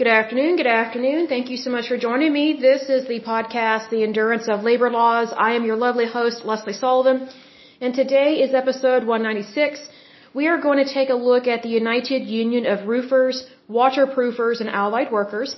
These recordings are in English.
Good afternoon. Good afternoon. Thank you so much for joining me. This is the podcast, The Endurance of Labor Laws. I am your lovely host, Lesley Sullivan. And today is episode 196. We are going to take a look at the United Union of Roofers, Waterproofers, and Allied Workers.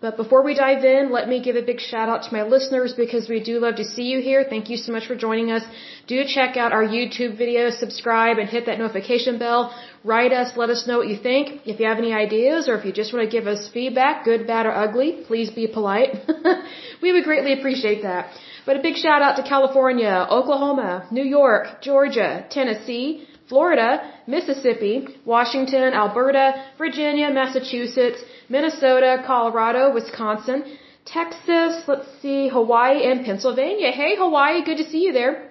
But before we dive in, let me give a big shout out to my listeners because we do love to see you here. Thank you so much for joining us. Do check out our YouTube videos, subscribe, and hit that notification bell. Write us, let us know what you think. If you have any ideas or if you just want to give us feedback, good, bad, or ugly, please be polite. we would greatly appreciate that. But a big shout out to California, Oklahoma, New York, Georgia, Tennessee, Florida, Mississippi, Washington, Alberta, Virginia, Massachusetts, Minnesota, Colorado, Wisconsin, Texas, let's see, Hawaii, and Pennsylvania. Hey, Hawaii, good to see you there.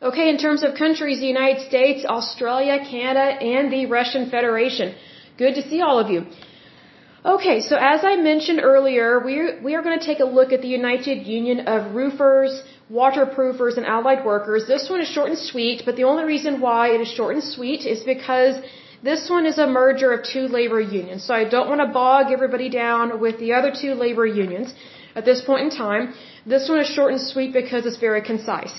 Okay, in terms of countries, the United States, Australia, Canada, and the Russian Federation. Good to see all of you. Okay, so as I mentioned earlier, we're, we are going to take a look at the United Union of Roofers, Waterproofers, and Allied Workers. This one is short and sweet, but the only reason why it is short and sweet is because this one is a merger of two labor unions, so I don't want to bog everybody down with the other two labor unions at this point in time. This one is short and sweet because it's very concise.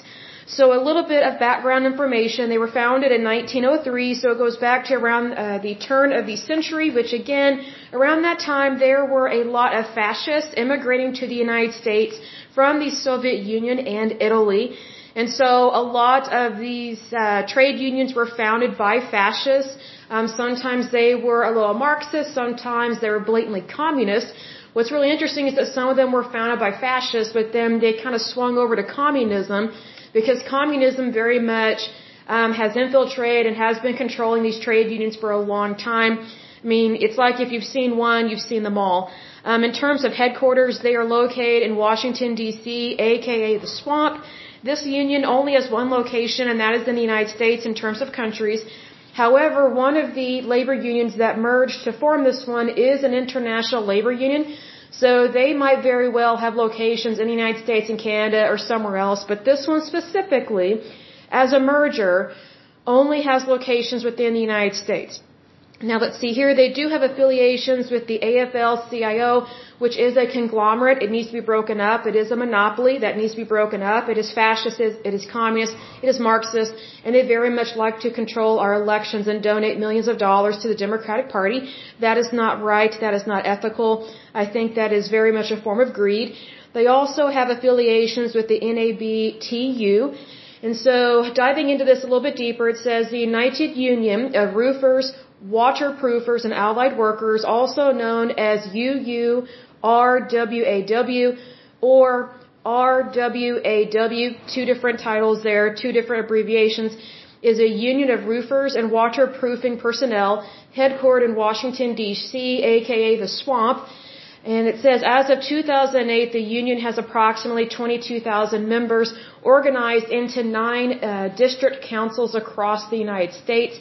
So a little bit of background information. They were founded in 1903, so it goes back to around uh, the turn of the century, which again, around that time there were a lot of fascists immigrating to the United States from the Soviet Union and Italy. And so a lot of these uh, trade unions were founded by fascists. Um, sometimes they were a little Marxist, sometimes they were blatantly communist. What's really interesting is that some of them were founded by fascists, but then they kind of swung over to communism because communism very much um, has infiltrated and has been controlling these trade unions for a long time. I mean, it's like if you've seen one, you've seen them all. Um, in terms of headquarters, they are located in Washington, D.C., aka the swamp. This union only has one location, and that is in the United States in terms of countries. However, one of the labor unions that merged to form this one is an international labor union. So they might very well have locations in the United States and Canada or somewhere else, but this one specifically, as a merger, only has locations within the United States. Now let's see here. They do have affiliations with the AFL-CIO, which is a conglomerate. It needs to be broken up. It is a monopoly that needs to be broken up. It is fascist. It is communist. It is Marxist. And they very much like to control our elections and donate millions of dollars to the Democratic Party. That is not right. That is not ethical. I think that is very much a form of greed. They also have affiliations with the NABTU. And so, diving into this a little bit deeper, it says the United Union of Roofers, waterproofers and allied workers, also known as UURWAW or RWAW, two different titles there, two different abbreviations, is a union of roofers and waterproofing personnel headquartered in Washington, D.C., aka the swamp. And it says, as of 2008, the union has approximately 22,000 members organized into nine uh, district councils across the United States.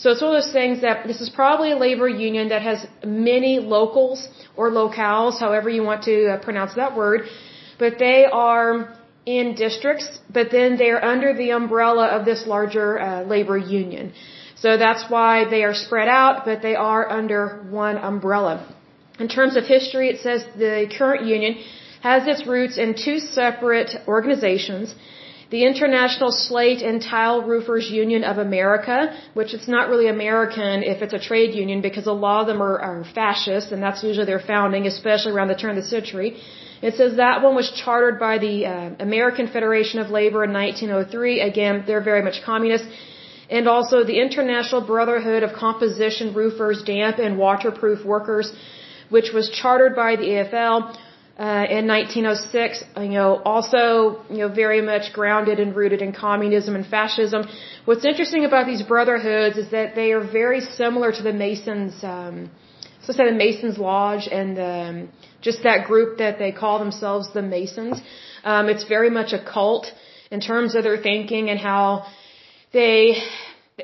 So it's one of those things that this is probably a labor union that has many locals or locales, however you want to uh, pronounce that word, but they are in districts, but then they're under the umbrella of this larger uh, labor union. So that's why they are spread out, but they are under one umbrella. In terms of history, it says the current union has its roots in two separate organizations the International Slate and Tile Roofers Union of America, which it's not really American if it's a trade union because a lot of them are, are fascist and that's usually their founding, especially around the turn of the century. It says that one was chartered by the uh, American Federation of Labor in 1903. Again, they're very much communist. And also the International Brotherhood of Composition Roofers, Damp and Waterproof Workers, which was chartered by the AFL uh, in 1906, you know, also, you know, very much grounded and rooted in communism and fascism. What's interesting about these brotherhoods is that they are very similar to the Masons, um, so say the Masons Lodge and um, just that group that they call themselves the Masons. Um, it's very much a cult in terms of their thinking and how they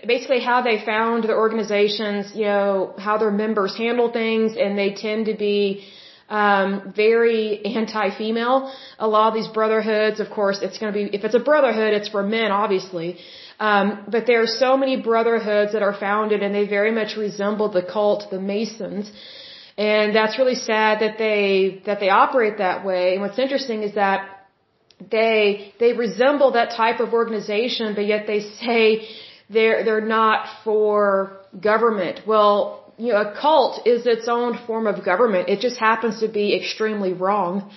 basically how they found the organizations, you know, how their members handle things, and they tend to be um, very anti-female. A lot of these brotherhoods, of course, it's going to be if it's a brotherhood, it's for men, obviously. Um, but there are so many brotherhoods that are founded, and they very much resemble the cult, the Masons. And that's really sad that they, that they operate that way. And what's interesting is that they, they resemble that type of organization, but yet they say they're, they're not for government. Well, you know, a cult is its own form of government. It just happens to be extremely wrong.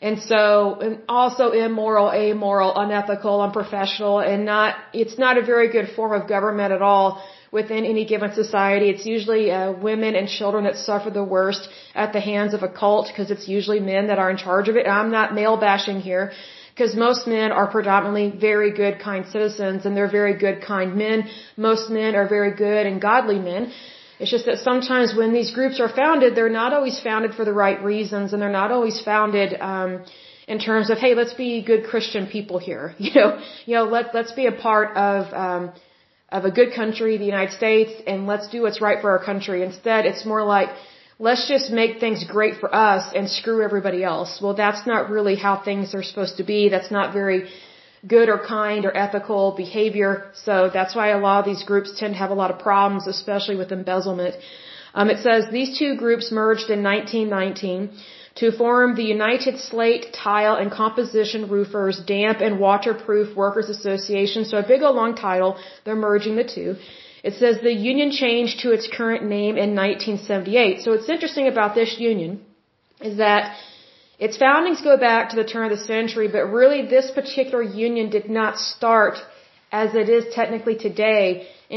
And so, and also immoral, amoral, unethical, unprofessional, and not, it's not a very good form of government at all within any given society. It's usually uh, women and children that suffer the worst at the hands of a cult because it's usually men that are in charge of it. And I'm not male bashing here because most men are predominantly very good, kind citizens and they're very good, kind men. Most men are very good and godly men. It's just that sometimes when these groups are founded, they're not always founded for the right reasons, and they're not always founded um, in terms of, hey, let's be good Christian people here. You know, you know, let let's be a part of um, of a good country, the United States, and let's do what's right for our country. Instead, it's more like let's just make things great for us and screw everybody else. Well, that's not really how things are supposed to be. That's not very good or kind or ethical behavior. So that's why a lot of these groups tend to have a lot of problems, especially with embezzlement. Um, it says these two groups merged in 1919 to form the United Slate, Tile, and Composition Roofers Damp and Waterproof Workers Association. So a big old long title. They're merging the two. It says the union changed to its current name in 1978. So what's interesting about this union is that its foundings go back to the turn of the century, but really this particular union did not start as it is technically today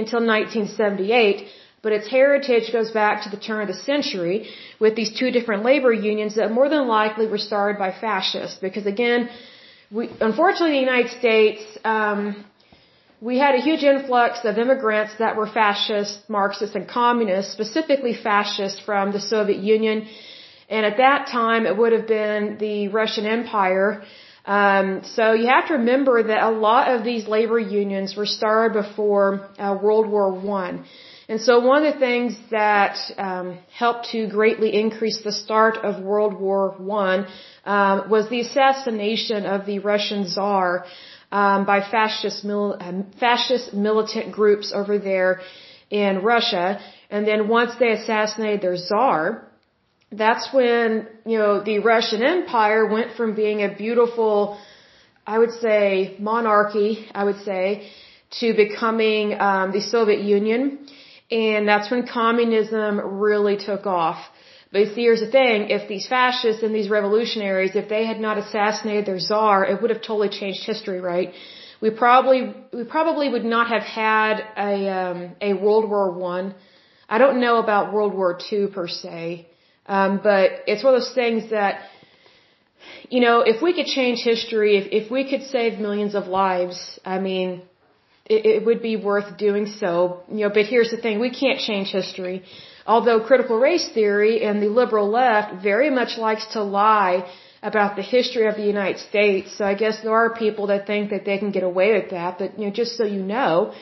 until 1978, but its heritage goes back to the turn of the century with these two different labor unions that more than likely were started by fascists. Because again, we, unfortunately, in the United States, um, we had a huge influx of immigrants that were fascist, Marxist, and communist, specifically fascist from the Soviet Union and at that time, it would have been the Russian Empire. Um, so you have to remember that a lot of these labor unions were started before uh, World War One. And so one of the things that um, helped to greatly increase the start of World War One um, was the assassination of the Russian Tsar um, by fascist, mil- um, fascist militant groups over there in Russia. And then once they assassinated their Tsar, that's when, you know, the Russian Empire went from being a beautiful, I would say, monarchy, I would say, to becoming um, the Soviet Union. And that's when communism really took off. But see, here's the thing, if these fascists and these revolutionaries, if they had not assassinated their czar, it would have totally changed history, right? We probably, we probably would not have had a, um, a World War One. I. I don't know about World War Two per se. Um, but it's one of those things that, you know, if we could change history, if, if we could save millions of lives, I mean, it, it would be worth doing so. You know, but here's the thing, we can't change history. Although critical race theory and the liberal left very much likes to lie about the history of the United States. So I guess there are people that think that they can get away with that. But, you know, just so you know,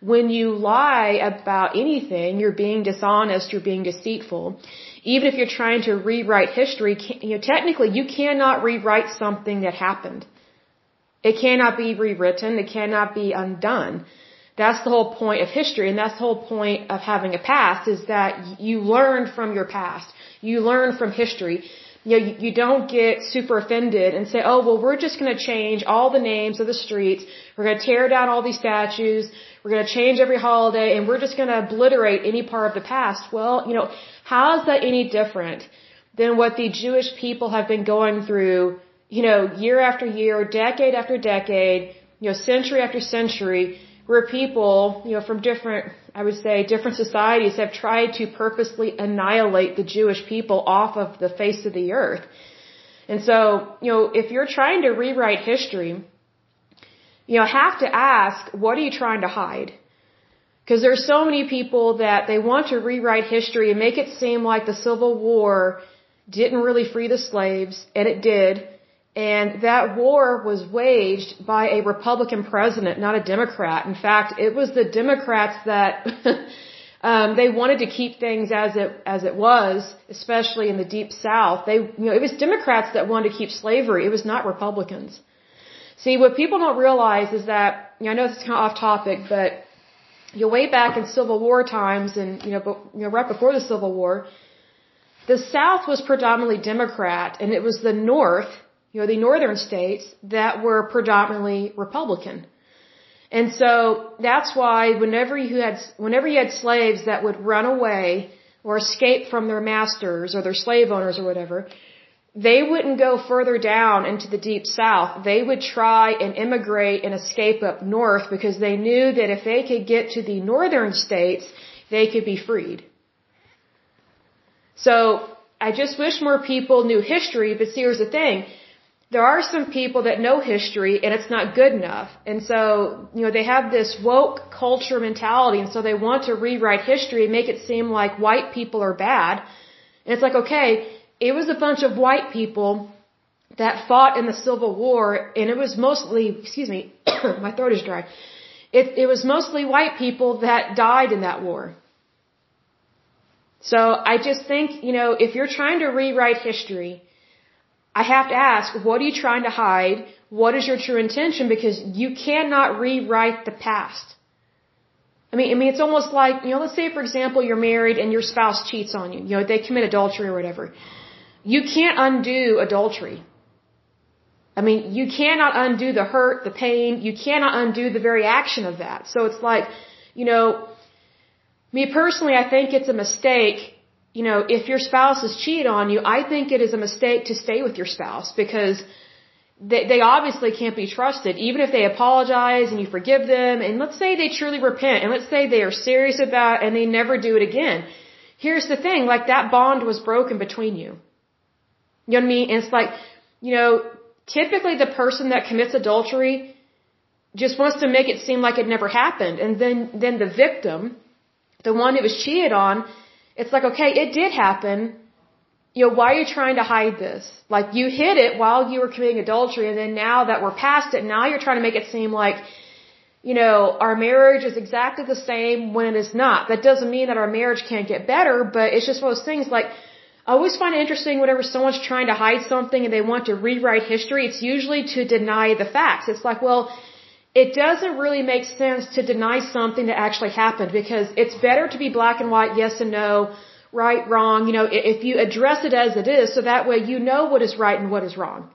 when you lie about anything, you're being dishonest, you're being deceitful even if you're trying to rewrite history, you know, technically you cannot rewrite something that happened. It cannot be rewritten. It cannot be undone. That's the whole point of history, and that's the whole point of having a past is that you learn from your past. You learn from history. You know, you, don't get super offended and say, oh, well, we're just going to change all the names of the streets. We're going to tear down all these statues. We're going to change every holiday, and we're just going to obliterate any part of the past. Well, you know, how is that any different than what the Jewish people have been going through, you know, year after year, decade after decade, you know, century after century, where people, you know, from different, I would say, different societies have tried to purposely annihilate the Jewish people off of the face of the earth. And so, you know, if you're trying to rewrite history, you know, have to ask, what are you trying to hide? Because there's so many people that they want to rewrite history and make it seem like the Civil War didn't really free the slaves, and it did. And that war was waged by a Republican president, not a Democrat. In fact, it was the Democrats that um, they wanted to keep things as it as it was, especially in the Deep South. They, you know, it was Democrats that wanted to keep slavery. It was not Republicans. See, what people don't realize is that you know, I know this is kind of off topic, but you know, way back in Civil War times and, you know, but, you know, right before the Civil War, the South was predominantly Democrat and it was the North, you know, the northern states that were predominantly Republican. And so that's why whenever you had, whenever you had slaves that would run away or escape from their masters or their slave owners or whatever, they wouldn't go further down into the deep south. They would try and immigrate and escape up north because they knew that if they could get to the northern states, they could be freed. So I just wish more people knew history, but see, here's the thing there are some people that know history and it's not good enough. And so, you know, they have this woke culture mentality and so they want to rewrite history and make it seem like white people are bad. And it's like, okay, it was a bunch of white people that fought in the Civil War and it was mostly, excuse me, my throat is dry. It, it was mostly white people that died in that war. So I just think, you know, if you're trying to rewrite history, I have to ask, what are you trying to hide? What is your true intention? Because you cannot rewrite the past. I mean, I mean, it's almost like, you know, let's say, for example, you're married and your spouse cheats on you. You know, they commit adultery or whatever. You can't undo adultery. I mean, you cannot undo the hurt, the pain. You cannot undo the very action of that. So it's like, you know, me personally, I think it's a mistake you know, if your spouse has cheated on you, I think it is a mistake to stay with your spouse because they, they obviously can't be trusted. Even if they apologize and you forgive them, and let's say they truly repent, and let's say they are serious about it and they never do it again. Here's the thing, like that bond was broken between you. You know what I mean? And it's like, you know, typically the person that commits adultery just wants to make it seem like it never happened. And then, then the victim, the one who was cheated on, it's like, okay, it did happen. You know, why are you trying to hide this? Like, you hid it while you were committing adultery, and then now that we're past it, now you're trying to make it seem like, you know, our marriage is exactly the same when it is not. That doesn't mean that our marriage can't get better, but it's just one of those things like, I always find it interesting whenever someone's trying to hide something and they want to rewrite history, it's usually to deny the facts. It's like, well, it doesn't really make sense to deny something that actually happened because it's better to be black and white, yes and no, right, wrong, you know, if you address it as it is, so that way you know what is right and what is wrong.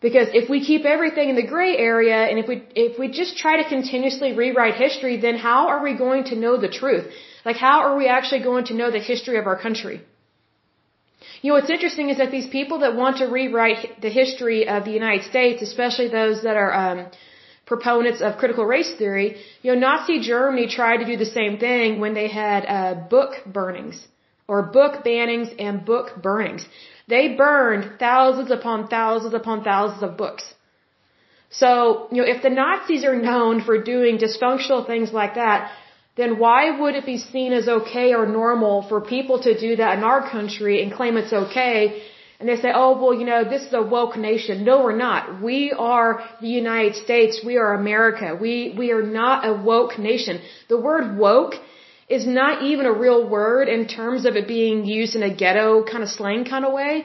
Because if we keep everything in the gray area and if we, if we just try to continuously rewrite history, then how are we going to know the truth? Like how are we actually going to know the history of our country? You know, what's interesting is that these people that want to rewrite the history of the United States, especially those that are, um, proponents of critical race theory, you know, Nazi Germany tried to do the same thing when they had uh, book burnings or book bannings and book burnings. They burned thousands upon thousands upon thousands of books. So, you know, if the Nazis are known for doing dysfunctional things like that, then why would it be seen as okay or normal for people to do that in our country and claim it's okay and they say, oh, well, you know, this is a woke nation. No, we're not. We are the United States. We are America. We, we are not a woke nation. The word woke is not even a real word in terms of it being used in a ghetto kind of slang kind of way.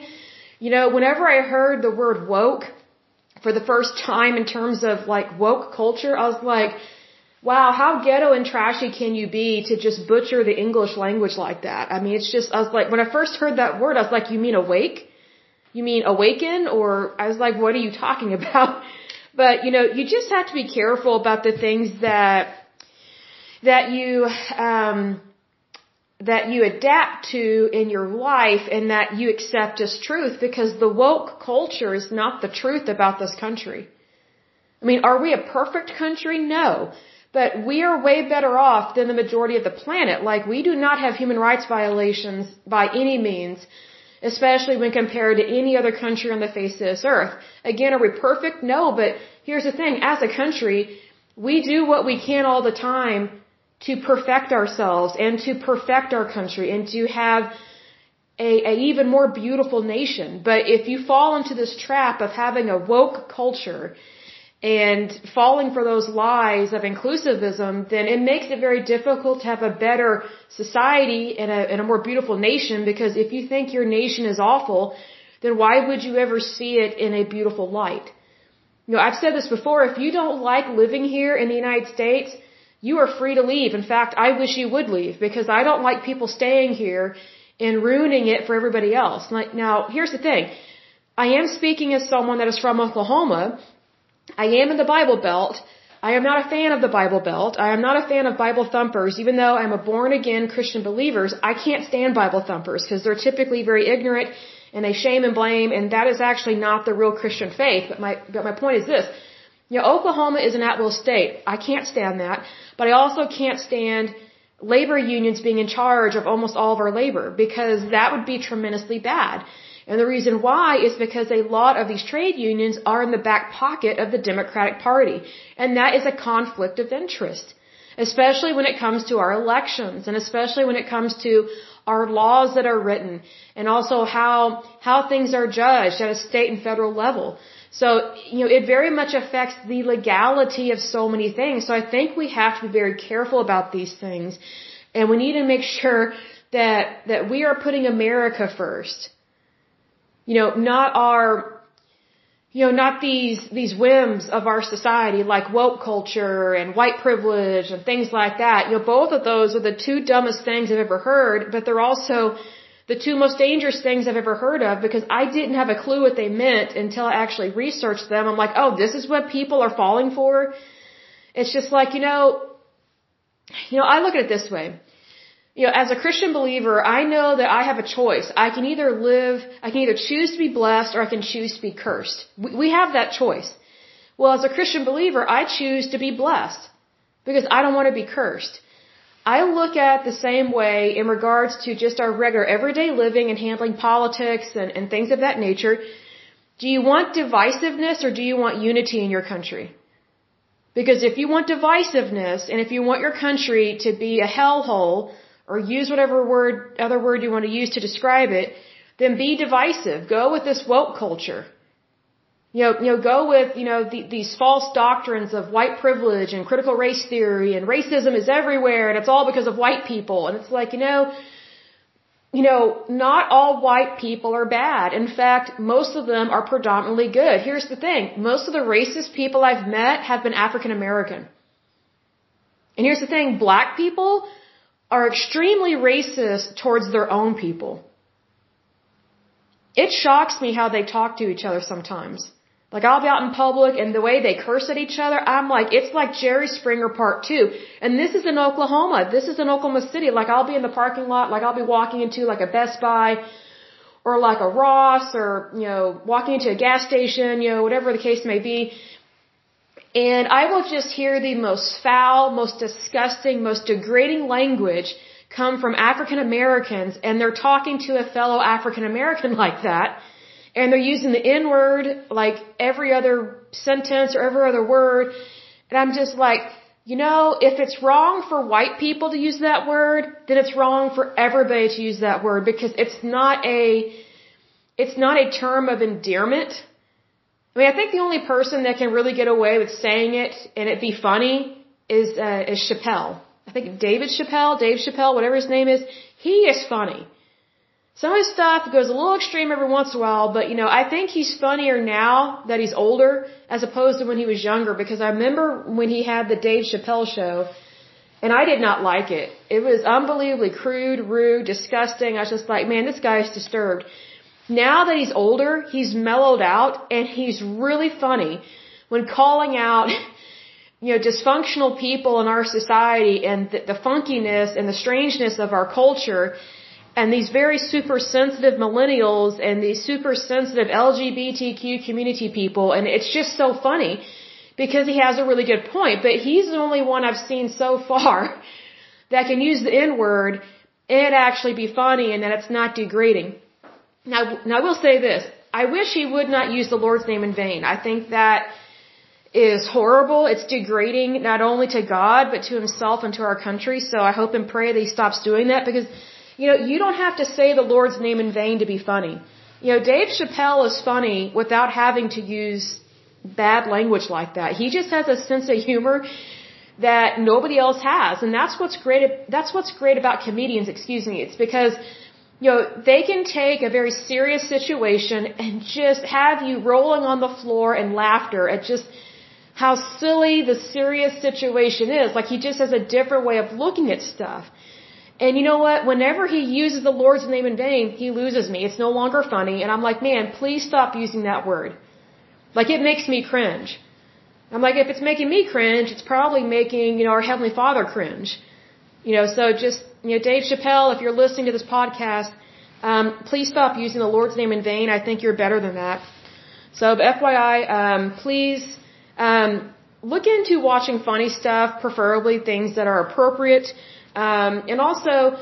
You know, whenever I heard the word woke for the first time in terms of like woke culture, I was like, wow, how ghetto and trashy can you be to just butcher the English language like that? I mean, it's just, I was like, when I first heard that word, I was like, you mean awake? you mean awaken? Or I was like, what are you talking about? But, you know, you just have to be careful about the things that, that you, um, that you adapt to in your life and that you accept as truth because the woke culture is not the truth about this country. I mean, are we a perfect country? No. But we are way better off than the majority of the planet. Like, we do not have human rights violations by any means especially when compared to any other country on the face of this earth. Again, are we perfect? No, but here's the thing. As a country, we do what we can all the time to perfect ourselves and to perfect our country and to have a, a even more beautiful nation. But if you fall into this trap of having a woke culture and falling for those lies of inclusivism, then it makes it very difficult to have a better society and a, and a more beautiful nation because if you think your nation is awful, then why would you ever see it in a beautiful light? You know, I've said this before, if you don't like living here in the United States, you are free to leave. In fact, I wish you would leave because I don't like people staying here and ruining it for everybody else. Like, now, here's the thing. I am speaking as someone that is from Oklahoma. I am in the Bible Belt. I am not a fan of the Bible Belt. I am not a fan of Bible thumpers, even though I'm a born again Christian believers. I can't stand Bible thumpers because they're typically very ignorant and they shame and blame, and that is actually not the real Christian faith. But my, but my point is this. You know, Oklahoma is an at-will state. I can't stand that. But I also can't stand labor unions being in charge of almost all of our labor because that would be tremendously bad. And the reason why is because a lot of these trade unions are in the back pocket of the Democratic Party. And that is a conflict of interest. Especially when it comes to our elections and especially when it comes to our laws that are written and also how, how things are judged at a state and federal level. So, you know, it very much affects the legality of so many things. So I think we have to be very careful about these things. And we need to make sure that, that we are putting America first. You know, not our, you know, not these, these whims of our society like woke culture and white privilege and things like that. You know, both of those are the two dumbest things I've ever heard, but they're also the two most dangerous things I've ever heard of because I didn't have a clue what they meant until I actually researched them. I'm like, oh, this is what people are falling for. It's just like, you know, you know, I look at it this way. You know, as a Christian believer, I know that I have a choice. I can either live, I can either choose to be blessed or I can choose to be cursed. We have that choice. Well, as a Christian believer, I choose to be blessed because I don't want to be cursed. I look at the same way in regards to just our regular everyday living and handling politics and, and things of that nature. Do you want divisiveness or do you want unity in your country? Because if you want divisiveness and if you want your country to be a hellhole or use whatever word, other word you want to use to describe it, then be divisive. Go with this woke culture. You know, you know, go with, you know, the, these false doctrines of white privilege and critical race theory and racism is everywhere and it's all because of white people. And it's like, you know, you know, not all white people are bad. In fact, most of them are predominantly good. Here's the thing. Most of the racist people I've met have been African American. And here's the thing. Black people are extremely racist towards their own people. It shocks me how they talk to each other sometimes. Like I'll be out in public and the way they curse at each other, I'm like, it's like Jerry Springer part two. And this is in Oklahoma. This is in Oklahoma City. Like I'll be in the parking lot, like I'll be walking into like a Best Buy or like a Ross or, you know, walking into a gas station, you know, whatever the case may be. And I will just hear the most foul, most disgusting, most degrading language come from African Americans and they're talking to a fellow African American like that and they're using the N word like every other sentence or every other word. And I'm just like, you know, if it's wrong for white people to use that word, then it's wrong for everybody to use that word because it's not a, it's not a term of endearment. I mean, I think the only person that can really get away with saying it and it be funny is, uh, is Chappelle. I think David Chappelle, Dave Chappelle, whatever his name is, he is funny. Some of his stuff goes a little extreme every once in a while, but you know, I think he's funnier now that he's older as opposed to when he was younger because I remember when he had the Dave Chappelle show and I did not like it. It was unbelievably crude, rude, disgusting. I was just like, man, this guy's disturbed. Now that he's older, he's mellowed out and he's really funny when calling out you know, dysfunctional people in our society and the, the funkiness and the strangeness of our culture and these very super sensitive millennials and these super sensitive LGBTQ community people, and it's just so funny because he has a really good point, but he's the only one I've seen so far that can use the N word and actually be funny and that it's not degrading. Now, now I will say this. I wish he would not use the Lord's name in vain. I think that is horrible. It's degrading not only to God, but to himself and to our country. So I hope and pray that he stops doing that because you know, you don't have to say the Lord's name in vain to be funny. You know, Dave Chappelle is funny without having to use bad language like that. He just has a sense of humor that nobody else has. And that's what's great, that's what's great about comedians, excuse me. It's because, you know, they can take a very serious situation and just have you rolling on the floor in laughter at just how silly the serious situation is. Like he just has a different way of looking at stuff. And you know what? Whenever he uses the Lord's name in vain, he loses me. It's no longer funny. And I'm like, man, please stop using that word. Like it makes me cringe. I'm like, if it's making me cringe, it's probably making, you know, our Heavenly Father cringe. You know, so just, you know, Dave Chappelle, if you're listening to this podcast, um, please stop using the Lord's name in vain. I think you're better than that. So, FYI, um, please, um, look into watching funny stuff, preferably things that are appropriate. Um, and also,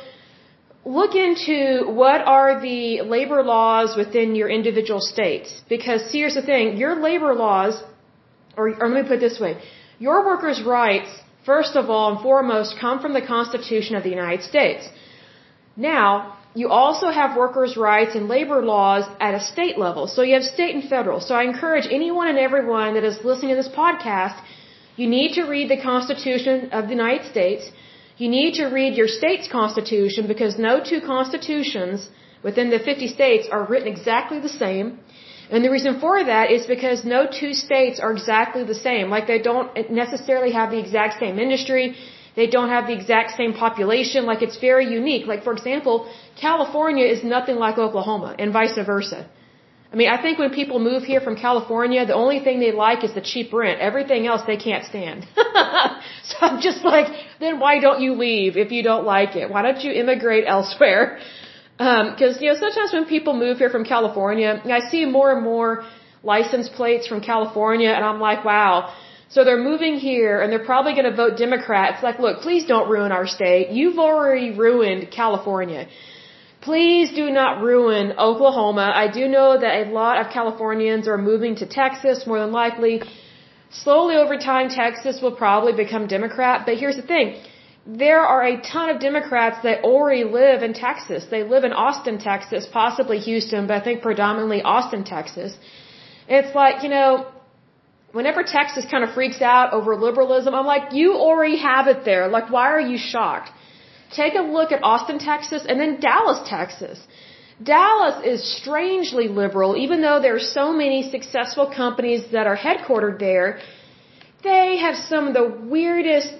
look into what are the labor laws within your individual states. Because here's the thing, your labor laws, or, or let me put it this way, your workers' rights, first of all and foremost, come from the Constitution of the United States. Now, you also have workers' rights and labor laws at a state level. So you have state and federal. So I encourage anyone and everyone that is listening to this podcast, you need to read the Constitution of the United States you need to read your state's constitution because no two constitutions within the 50 states are written exactly the same. And the reason for that is because no two states are exactly the same. Like they don't necessarily have the exact same industry. They don't have the exact same population. Like it's very unique. Like for example, California is nothing like Oklahoma and vice versa. I mean, I think when people move here from California, the only thing they like is the cheap rent. Everything else they can't stand. so I'm just like, then why don't you leave if you don't like it? Why don't you immigrate elsewhere? Because, um, you know, sometimes when people move here from California, I see more and more license plates from California and I'm like, wow. So they're moving here and they're probably going to vote Democrat. It's like, look, please don't ruin our state. You've already ruined California. Please do not ruin Oklahoma. I do know that a lot of Californians are moving to Texas, more than likely. Slowly over time, Texas will probably become Democrat. But here's the thing. There are a ton of Democrats that already live in Texas. They live in Austin, Texas, possibly Houston, but I think predominantly Austin, Texas. It's like, you know, whenever Texas kind of freaks out over liberalism, I'm like, you already have it there. Like, why are you shocked? Take a look at Austin, Texas, and then Dallas, Texas. Dallas is strangely liberal, even though there are so many successful companies that are headquartered there. They have some of the weirdest,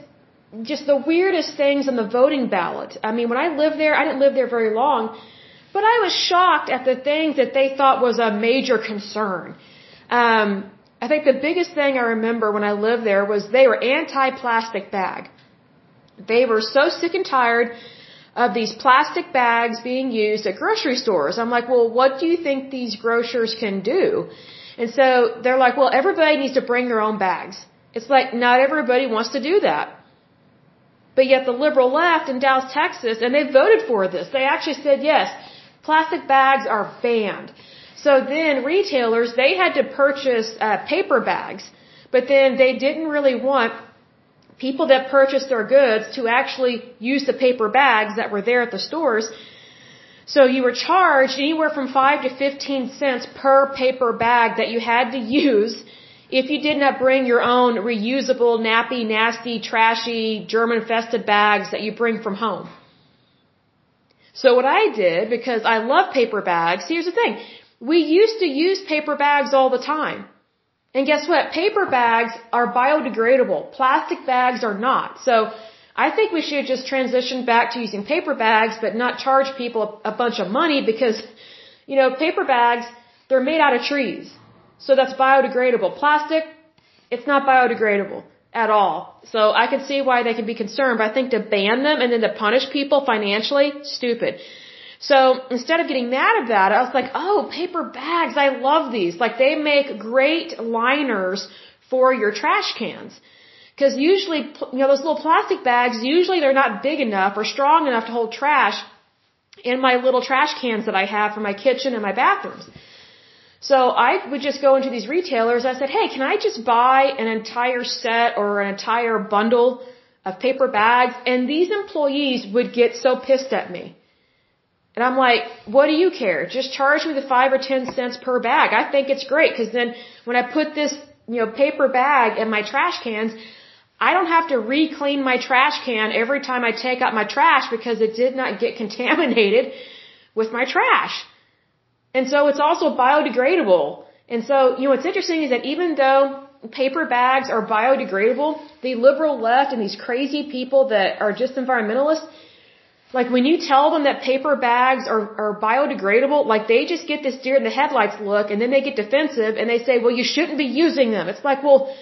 just the weirdest things on the voting ballot. I mean, when I lived there, I didn't live there very long, but I was shocked at the things that they thought was a major concern. Um, I think the biggest thing I remember when I lived there was they were anti-plastic bag. They were so sick and tired of these plastic bags being used at grocery stores. I'm like, well, what do you think these grocers can do? And so they're like, well, everybody needs to bring their own bags. It's like, not everybody wants to do that. But yet the liberal left in Dallas, Texas, and they voted for this. They actually said, yes, plastic bags are banned. So then retailers, they had to purchase uh, paper bags, but then they didn't really want people that purchased their goods to actually use the paper bags that were there at the stores. So you were charged anywhere from 5 to 15 cents per paper bag that you had to use if you did not bring your own reusable, nappy, nasty, trashy, germ infested bags that you bring from home. So what I did, because I love paper bags, here's the thing. We used to use paper bags all the time. And guess what? Paper bags are biodegradable. Plastic bags are not. So I think we should just transition back to using paper bags, but not charge people a bunch of money because, you know, paper bags, they're made out of trees. So that's biodegradable. Plastic, it's not biodegradable at all. So I can see why they can be concerned, but I think to ban them and then to punish people financially, stupid. So instead of getting mad about it, I was like, oh, paper bags, I love these. Like they make great liners for your trash cans. Because usually, you know, those little plastic bags, usually they're not big enough or strong enough to hold trash in my little trash cans that I have for my kitchen and my bathrooms. So I would just go into these retailers. I said, hey, can I just buy an entire set or an entire bundle of paper bags? And these employees would get so pissed at me. And I'm like, what do you care? Just charge me the five or ten cents per bag. I think it's great because then when I put this, you know, paper bag in my trash cans, I don't have to re-clean my trash can every time I take out my trash because it did not get contaminated with my trash. And so it's also biodegradable. And so, you know, what's interesting is that even though paper bags are biodegradable, the liberal left and these crazy people that are just environmentalists, Like when you tell them that paper bags are, are biodegradable, like they just get this deer in the headlights look and then they get defensive and they say, well, you shouldn't be using them. It's like, well,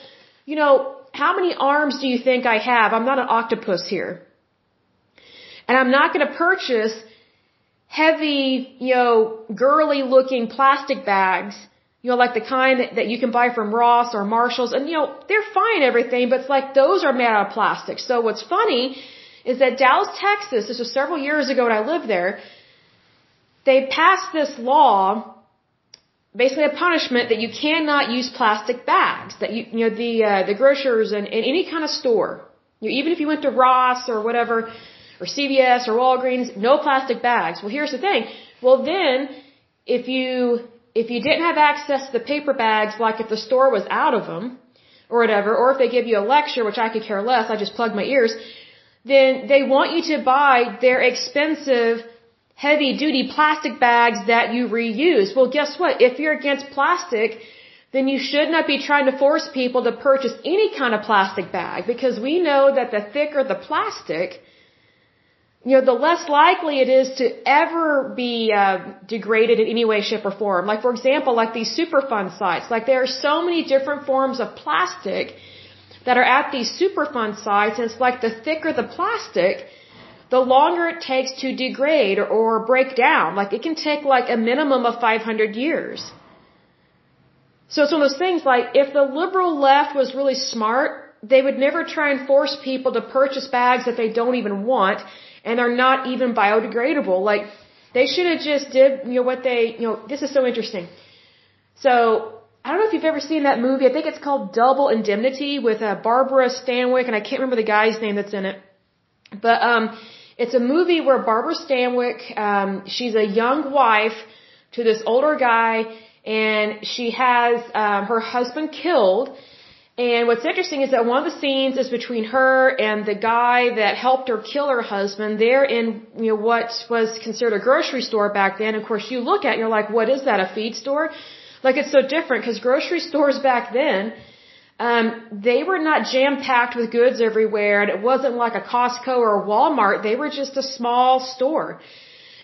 you know, how many arms do you think I have? I'm not an octopus here. And I'm not going to purchase heavy, you know, girly looking plastic bags, you know, like the kind that, that you can buy from Ross or Marshalls. And, you know, they're fine everything, but it's like those are made out of plastic. So what's funny is that Dallas, Texas, this was several years ago when I lived there, they passed this law, basically a punishment that you cannot use plastic bags, that you, you know, the, uh, the grocers and, and any kind of store, you know, even if you went to Ross or whatever, or CVS or Walgreens, no plastic bags. Well, here's the thing. Well, then, if you, if you didn't have access to the paper bags, like if the store was out of them, or whatever, or if they give you a lecture, which I could care less, I just plug my ears, then they want you to buy their expensive, heavy duty plastic bags that you reuse. Well, guess what? If you're against plastic, then you should not be trying to force people to purchase any kind of plastic bag because we know that the thicker the plastic, you know, the less likely it is to ever be uh, degraded in any way, shape, or form. Like, for example, like these Superfund sites. Like, there are so many different forms of plastic that are at these Superfund sites, and it's like the thicker the plastic, the longer it takes to degrade or, break down. Like, it can take like a minimum of 500 years. So it's one of those things like, if the liberal left was really smart, they would never try and force people to purchase bags that they don't even want and are not even biodegradable. Like they should have just did you know what they you know this is so interesting. So I don't know if you've ever seen that movie. I think it's called Double Indemnity with uh, Barbara Stanwyck, and I can't remember the guy's name that's in it. But um, it's a movie where Barbara Stanwyck, um, she's a young wife to this older guy, and she has um, her husband killed and what's interesting is that one of the scenes is between her and the guy that helped her kill her husband. They're in, you know, what was considered a grocery store back then. Of course, you look at it, you're like, what is that, a feed store? Like it's so different because grocery stores back then, um, they were not jam packed with goods everywhere and it wasn't like a Costco or a Walmart. They were just a small store.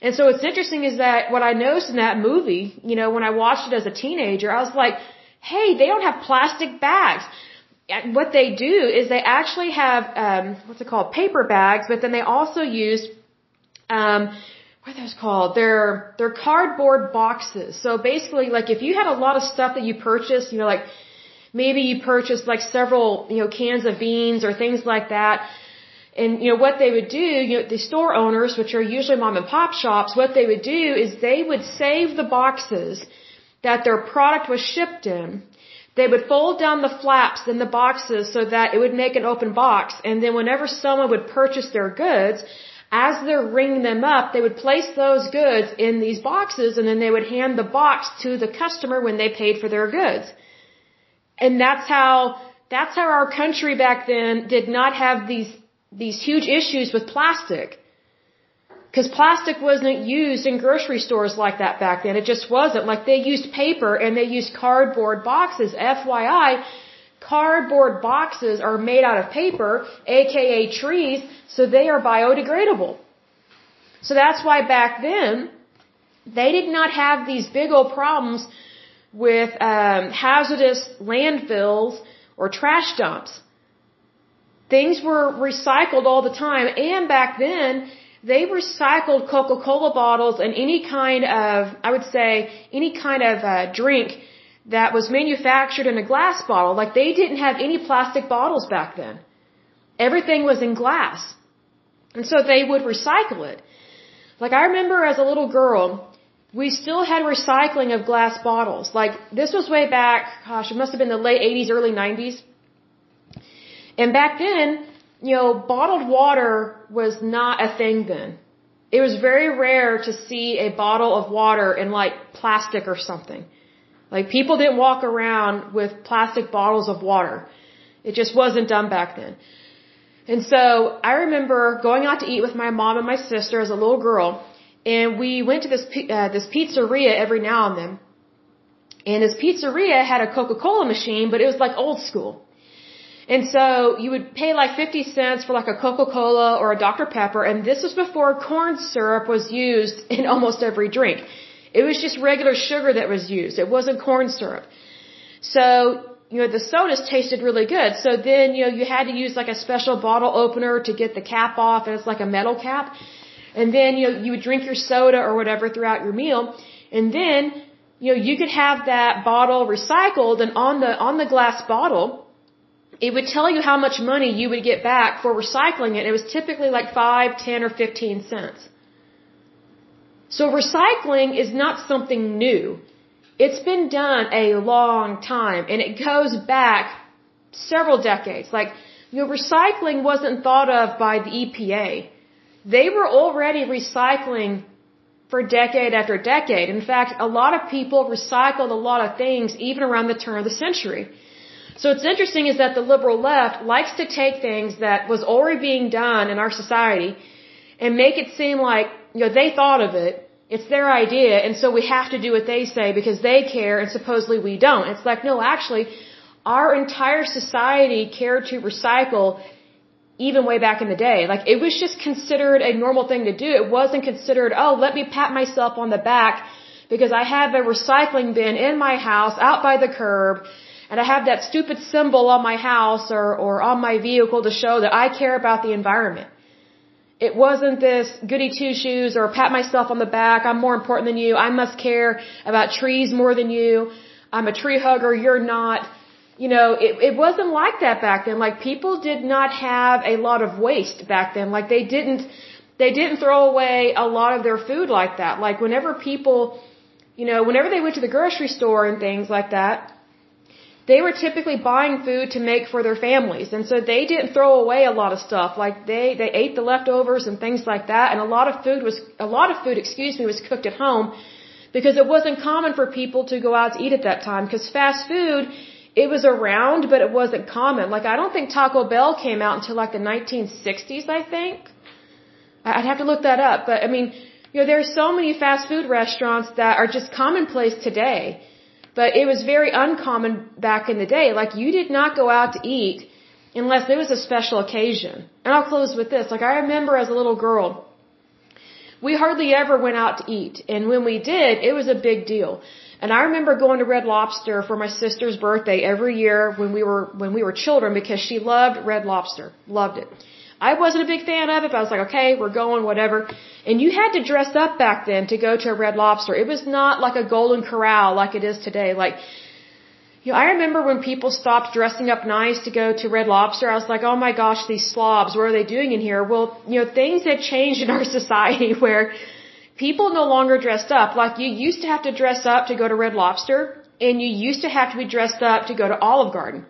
And so what's interesting is that what I noticed in that movie, you know, when I watched it as a teenager, I was like, hey, they don't have plastic bags. What they do is they actually have, um, what's it called, paper bags, but then they also use, um, what are those called? They're, they're cardboard boxes. So basically, like if you had a lot of stuff that you purchased, you know, like maybe you purchased like several, you know, cans of beans or things like that, and you know what they would do, you know, the store owners, which are usually mom and pop shops, what they would do is they would save the boxes that their product was shipped in, they would fold down the flaps in the boxes so that it would make an open box. And then whenever someone would purchase their goods, as they're ringing them up, they would place those goods in these boxes and then they would hand the box to the customer when they paid for their goods. And that's how, that's how our country back then did not have these, these huge issues with plastic. Because plastic wasn't used in grocery stores like that back then. It just wasn't. Like they used paper and they used cardboard boxes. FYI, cardboard boxes are made out of paper, aka trees, so they are biodegradable. So that's why back then, they did not have these big old problems with um, hazardous landfills or trash dumps. Things were recycled all the time, and back then, they recycled Coca-Cola bottles and any kind of, I would say, any kind of uh, drink that was manufactured in a glass bottle. Like they didn't have any plastic bottles back then. Everything was in glass. And so they would recycle it. Like I remember as a little girl, we still had recycling of glass bottles. Like this was way back, gosh, it must have been the late 80s, early 90s. And back then, you know, bottled water was not a thing then. It was very rare to see a bottle of water in like plastic or something. Like people didn't walk around with plastic bottles of water. It just wasn't done back then. And so I remember going out to eat with my mom and my sister as a little girl, and we went to this uh, this pizzeria every now and then. And this pizzeria had a Coca-Cola machine, but it was like old school. And so you would pay like 50 cents for like a Coca-Cola or a Dr. Pepper, and this was before corn syrup was used in almost every drink. It was just regular sugar that was used. It wasn't corn syrup. So, you know, the sodas tasted really good. So then, you know, you had to use like a special bottle opener to get the cap off, and it's like a metal cap. And then, you know, you would drink your soda or whatever throughout your meal. And then, you know, you could have that bottle recycled and on the, on the glass bottle, it would tell you how much money you would get back for recycling it. It was typically like 5, 10, or 15 cents. So recycling is not something new. It's been done a long time and it goes back several decades. Like, you know, recycling wasn't thought of by the EPA. They were already recycling for decade after decade. In fact, a lot of people recycled a lot of things even around the turn of the century. So what's interesting is that the liberal left likes to take things that was already being done in our society and make it seem like, you know, they thought of it. It's their idea and so we have to do what they say because they care and supposedly we don't. It's like, no, actually, our entire society cared to recycle even way back in the day. Like it was just considered a normal thing to do. It wasn't considered, oh, let me pat myself on the back because I have a recycling bin in my house out by the curb and I have that stupid symbol on my house or, or on my vehicle to show that I care about the environment. It wasn't this goody two shoes or pat myself on the back. I'm more important than you. I must care about trees more than you. I'm a tree hugger. You're not you know, it, it wasn't like that back then. Like people did not have a lot of waste back then. Like they didn't, they didn't throw away a lot of their food like that. Like whenever people, you know, whenever they went to the grocery store and things like that, they were typically buying food to make for their families. And so they didn't throw away a lot of stuff. Like they, they ate the leftovers and things like that. And a lot of food was, a lot of food, excuse me, was cooked at home because it wasn't common for people to go out to eat at that time because fast food, it was around, but it wasn't common. Like, I don't think Taco Bell came out until like the 1960s, I think. I'd have to look that up. But I mean, you know, there are so many fast food restaurants that are just commonplace today. But it was very uncommon back in the day. Like, you did not go out to eat unless there was a special occasion. And I'll close with this. Like, I remember as a little girl, we hardly ever went out to eat. And when we did, it was a big deal. And I remember going to Red Lobster for my sister's birthday every year when we were when we were children because she loved Red Lobster, loved it. I wasn't a big fan of it, but I was like, okay, we're going, whatever. And you had to dress up back then to go to a Red Lobster. It was not like a Golden Corral like it is today. Like, you know, I remember when people stopped dressing up nice to go to Red Lobster. I was like, oh my gosh, these slobs, what are they doing in here? Well, you know, things have changed in our society where people no longer dressed up. Like you used to have to dress up to go to Red Lobster, and you used to have to be dressed up to go to Olive Garden.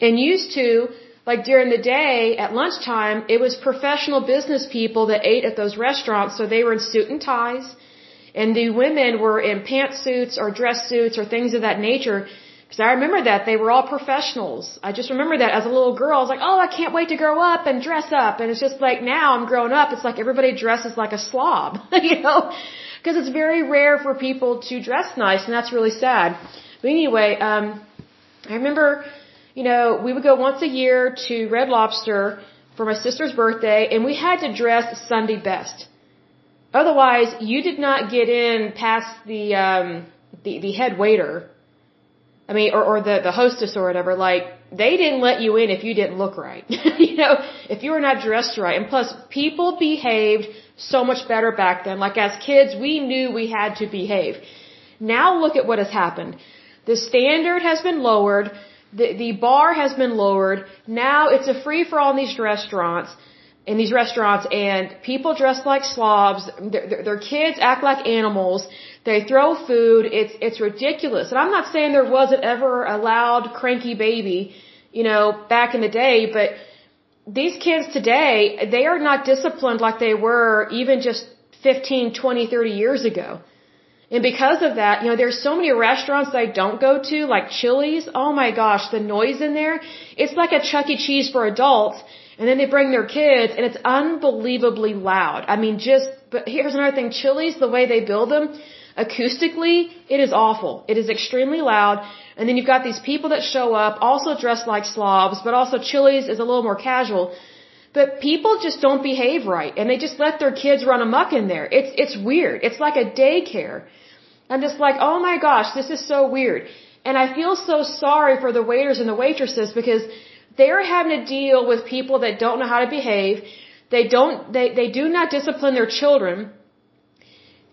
And used to, like during the day at lunchtime, it was professional business people that ate at those restaurants, so they were in suit and ties, and the women were in pantsuits or dress suits or things of that nature because I remember that they were all professionals. I just remember that as a little girl, I was like, oh, I can't wait to grow up and dress up. And it's just like now I'm grown up, it's like everybody dresses like a slob, you know? Because it's very rare for people to dress nice, and that's really sad. But anyway, um, I remember, you know, we would go once a year to Red Lobster for my sister's birthday, and we had to dress Sunday best. Otherwise, you did not get in past the um, the, the head waiter I mean, or, or the, the hostess or whatever, like, they didn't let you in if you didn't look right. you know, if you were not dressed right. And plus, people behaved so much better back then. Like, as kids, we knew we had to behave. Now look at what has happened. The standard has been lowered. The, the bar has been lowered. Now it's a free for all in these restaurants in these restaurants and people dress like slobs. Their, their, kids act like animals. They throw food. It's, it's ridiculous. And I'm not saying there wasn't ever a loud, cranky baby, you know, back in the day, but these kids today, they are not disciplined like they were even just 15, 20, 30 years ago. And because of that, you know, there's so many restaurants that I don't go to, like Chili's. Oh my gosh, the noise in there. It's like a Chuck E. Cheese for adults and then they bring their kids and it's unbelievably loud. I mean, just But here's another thing. Chili's, the way they build them, acoustically, it is awful. It is extremely loud. And then you've got these people that show up, also dressed like slobs, but also Chili's is a little more casual. But people just don't behave right, and they just let their kids run amok in there. It's it's weird. It's like a daycare. I'm just like, oh my gosh, this is so weird. And I feel so sorry for the waiters and the waitresses because they're having to deal with people that don't know how to behave. They don't, they, they do not discipline their children.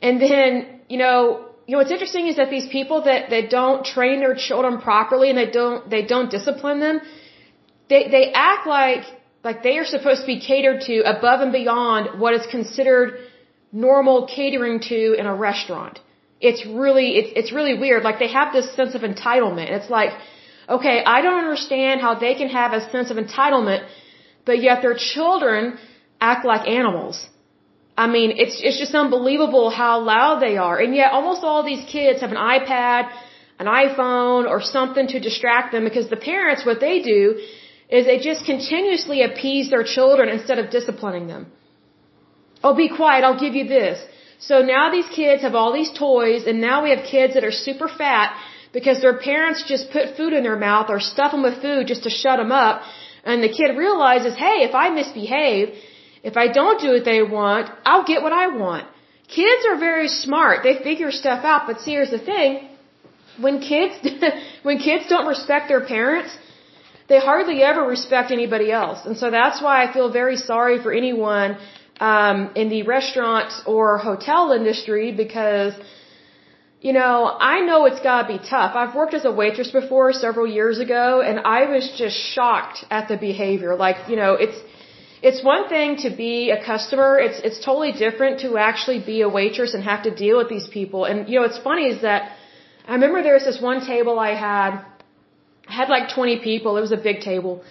And then, you know, you know, what's interesting is that these people that, that don't train their children properly and they don't, they don't discipline them, they, they act like, like they are supposed to be catered to above and beyond what is considered normal catering to in a restaurant it's really it's it's really weird. Like they have this sense of entitlement. It's like, okay, I don't understand how they can have a sense of entitlement, but yet their children act like animals. I mean, it's it's just unbelievable how loud they are. And yet almost all these kids have an iPad, an iPhone, or something to distract them because the parents what they do is they just continuously appease their children instead of disciplining them. Oh, be quiet, I'll give you this. So now these kids have all these toys, and now we have kids that are super fat because their parents just put food in their mouth or stuff them with food just to shut them up. And the kid realizes, hey, if I misbehave, if I don't do what they want, I'll get what I want. Kids are very smart. They figure stuff out. But see, here's the thing. When kids, when kids don't respect their parents, they hardly ever respect anybody else. And so that's why I feel very sorry for anyone um, in the restaurant or hotel industry because, you know, I know it's gotta be tough. I've worked as a waitress before several years ago and I was just shocked at the behavior. Like, you know, it's, it's one thing to be a customer. It's, it's totally different to actually be a waitress and have to deal with these people. And, you know, what's funny is that I remember there was this one table I had, had like 20 people. It was a big table.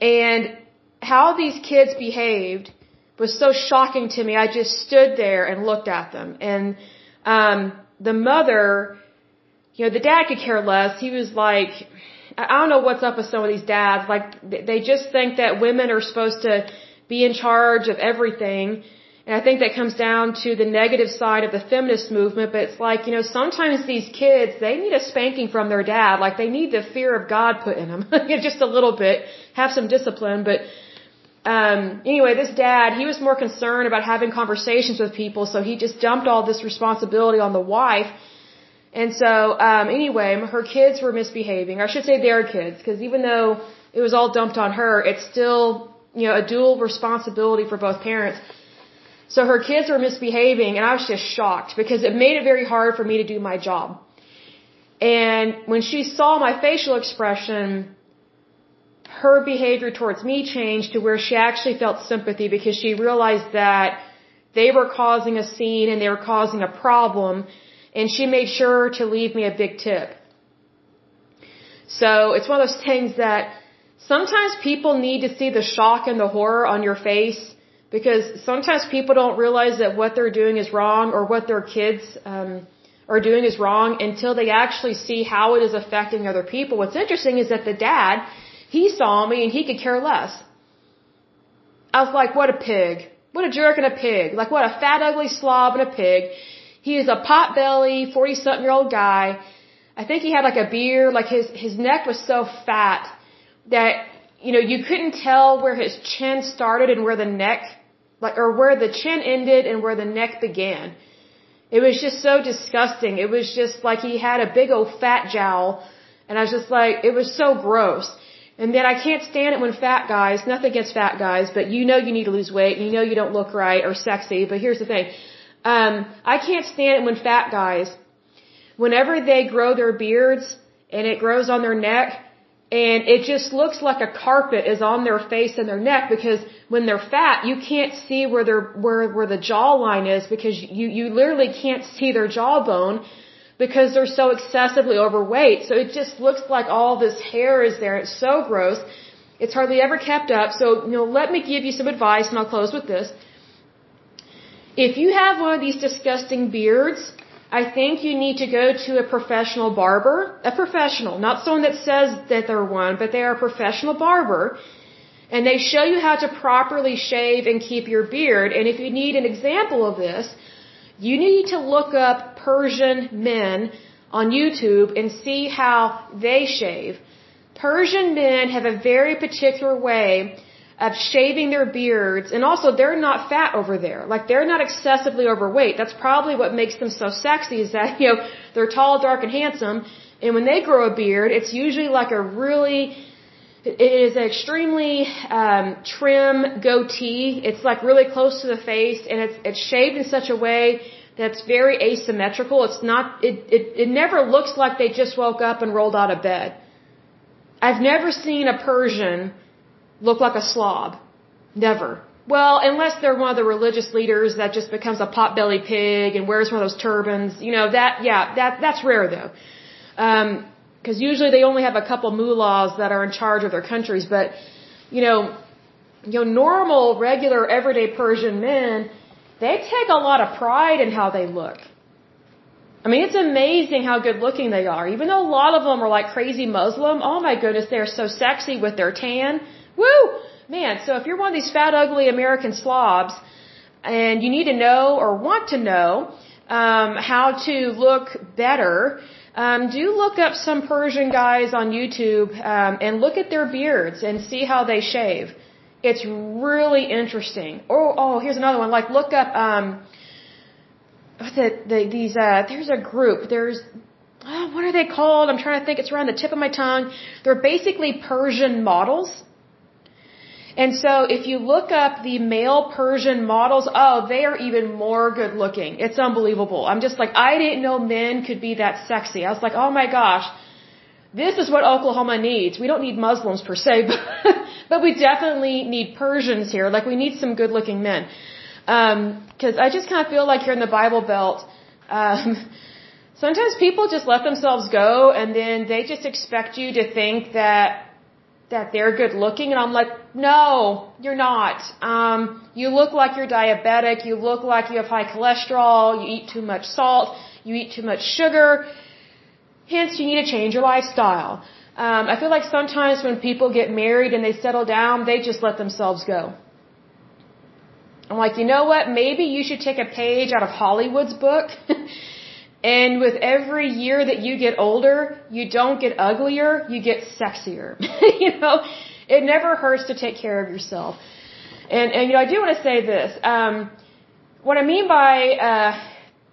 And how these kids behaved was so shocking to me. I just stood there and looked at them. And um, the mother, you know, the dad could care less. He was like, I don't know what's up with some of these dads. Like, they just think that women are supposed to be in charge of everything. And I think that comes down to the negative side of the feminist movement. But it's like, you know, sometimes these kids, they need a spanking from their dad. Like, they need the fear of God put in them. just a little bit. Have some discipline. But um, anyway, this dad, he was more concerned about having conversations with people, so he just dumped all this responsibility on the wife. And so, um, anyway, her kids were misbehaving. I should say their kids, because even though it was all dumped on her, it's still, you know, a dual responsibility for both parents. So her kids were misbehaving, and I was just shocked because it made it very hard for me to do my job. And when she saw my facial expression, her behavior towards me changed to where she actually felt sympathy because she realized that they were causing a scene and they were causing a problem and she made sure to leave me a big tip. So it's one of those things that sometimes people need to see the shock and the horror on your face because sometimes people don't realize that what they're doing is wrong or what their kids um, are doing is wrong until they actually see how it is affecting other people. What's interesting is that the dad, he saw me and he could care less. I was like, what a pig. What a jerk and a pig. Like, what a fat, ugly slob and a pig. He is a pot belly, 40 something year old guy. I think he had like a beard, like his, his neck was so fat that, you know, you couldn't tell where his chin started and where the neck, like, or where the chin ended and where the neck began. It was just so disgusting. It was just like he had a big old fat jowl. And I was just like, it was so gross. And then I can't stand it when fat guys, nothing against fat guys, but you know you need to lose weight, you know you don't look right or sexy, but here's the thing. Um, I can't stand it when fat guys, whenever they grow their beards and it grows on their neck, and it just looks like a carpet is on their face and their neck because when they're fat, you can't see where their where where the jawline is because you you literally can't see their jawbone because they're so excessively overweight. So it just looks like all this hair is there. It's so gross. It's hardly ever kept up. So, you know, let me give you some advice and I'll close with this. If you have one of these disgusting beards, I think you need to go to a professional barber, a professional, not someone that says that they're one, but they are a professional barber. And they show you how to properly shave and keep your beard. And if you need an example of this, you need to look up Persian men on YouTube and see how they shave. Persian men have a very particular way of shaving their beards and also they're not fat over there. Like they're not excessively overweight. That's probably what makes them so sexy is that, you know, they're tall, dark, and handsome. And when they grow a beard, it's usually like a really, it is an extremely um, trim goatee. It's like really close to the face and it's, it's shaved in such a way that's very asymmetrical. It's not, it, it, it never looks like they just woke up and rolled out of bed. I've never seen a Persian look like a slob. Never. Well, unless they're one of the religious leaders that just becomes a potbelly pig and wears one of those turbans, you know, that, yeah, that, that's rare though. Um, cause usually they only have a couple mullahs that are in charge of their countries, but, you know, you know, normal, regular, everyday Persian men, they take a lot of pride in how they look. I mean, it's amazing how good looking they are. Even though a lot of them are like crazy Muslim, oh my goodness, they're so sexy with their tan. Woo! Man, so if you're one of these fat, ugly American slobs, and you need to know or want to know um, how to look better, um, do look up some Persian guys on YouTube um, and look at their beards and see how they shave. It's really interesting. Oh, oh, here's another one. Like, look up um, it? The, these uh, there's a group. There's oh, what are they called? I'm trying to think. It's around the tip of my tongue. They're basically Persian models. And so if you look up the male Persian models, oh, they are even more good looking. It's unbelievable. I'm just like, I didn't know men could be that sexy. I was like, oh my gosh, this is what Oklahoma needs. We don't need Muslims per se, but, but we definitely need Persians here. Like we need some good looking men. Um, cause I just kind of feel like here in the Bible Belt, um, sometimes people just let themselves go and then they just expect you to think that that they're good looking and I'm like, no, you're not. Um, you look like you're diabetic, you look like you have high cholesterol, you eat too much salt, you eat too much sugar. Hence you need to change your lifestyle. Um, I feel like sometimes when people get married and they settle down, they just let themselves go. I'm like, you know what? Maybe you should take a page out of Hollywood's book And with every year that you get older, you don't get uglier, you get sexier. you know, it never hurts to take care of yourself. And, and you know, I do want to say this. Um, what I mean by uh,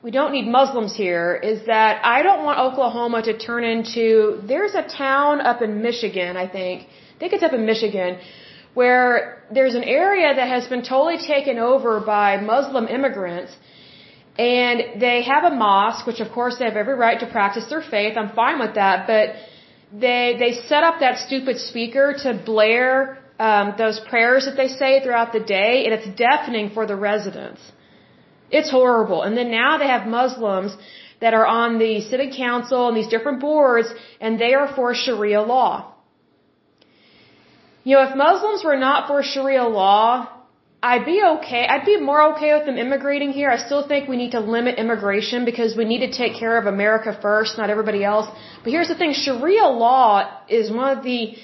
we don't need Muslims here is that I don't want Oklahoma to turn into. There's a town up in Michigan, I think. I think it's up in Michigan, where there's an area that has been totally taken over by Muslim immigrants and they have a mosque, which of course they have every right to practice their faith. I'm fine with that, but they they set up that stupid speaker to blare um, those prayers that they say throughout the day, and it's deafening for the residents. It's horrible. And then now they have Muslims that are on the city council and these different boards, and they are for Sharia law. You know, if Muslims were not for Sharia law, I'd be okay. I'd be more okay with them immigrating here. I still think we need to limit immigration because we need to take care of America first, not everybody else. But here's the thing: Sharia law is one of the,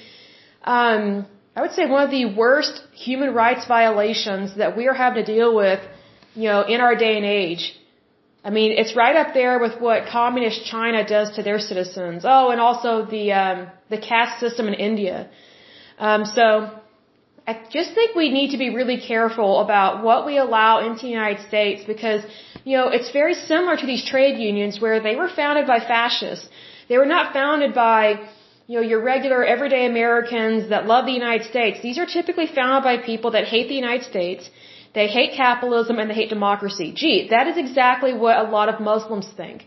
um, I would say, one of the worst human rights violations that we are having to deal with, you know, in our day and age. I mean, it's right up there with what communist China does to their citizens. Oh, and also the um, the caste system in India. Um, so I just think we need to be really careful about what we allow into the United States because, you know, it's very similar to these trade unions where they were founded by fascists. They were not founded by, you know, your regular everyday Americans that love the United States. These are typically founded by people that hate the United States. They hate capitalism and they hate democracy. Gee, that is exactly what a lot of Muslims think.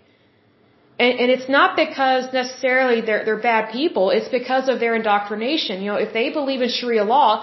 And, and it's not because necessarily they're, they're bad people. It's because of their indoctrination. You know, if they believe in Sharia law,